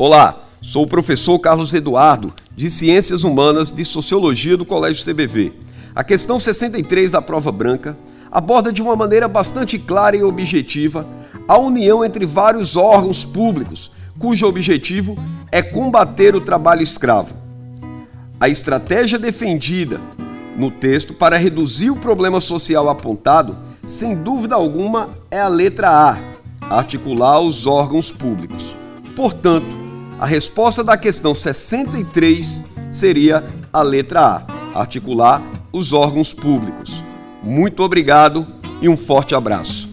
Olá, sou o professor Carlos Eduardo, de Ciências Humanas de Sociologia do Colégio CBV. A questão 63 da prova branca aborda de uma maneira bastante clara e objetiva a união entre vários órgãos públicos, cujo objetivo é combater o trabalho escravo. A estratégia defendida no texto para reduzir o problema social apontado, sem dúvida alguma, é a letra A, articular os órgãos públicos. Portanto, a resposta da questão 63 seria a letra A, articular os órgãos públicos. Muito obrigado e um forte abraço.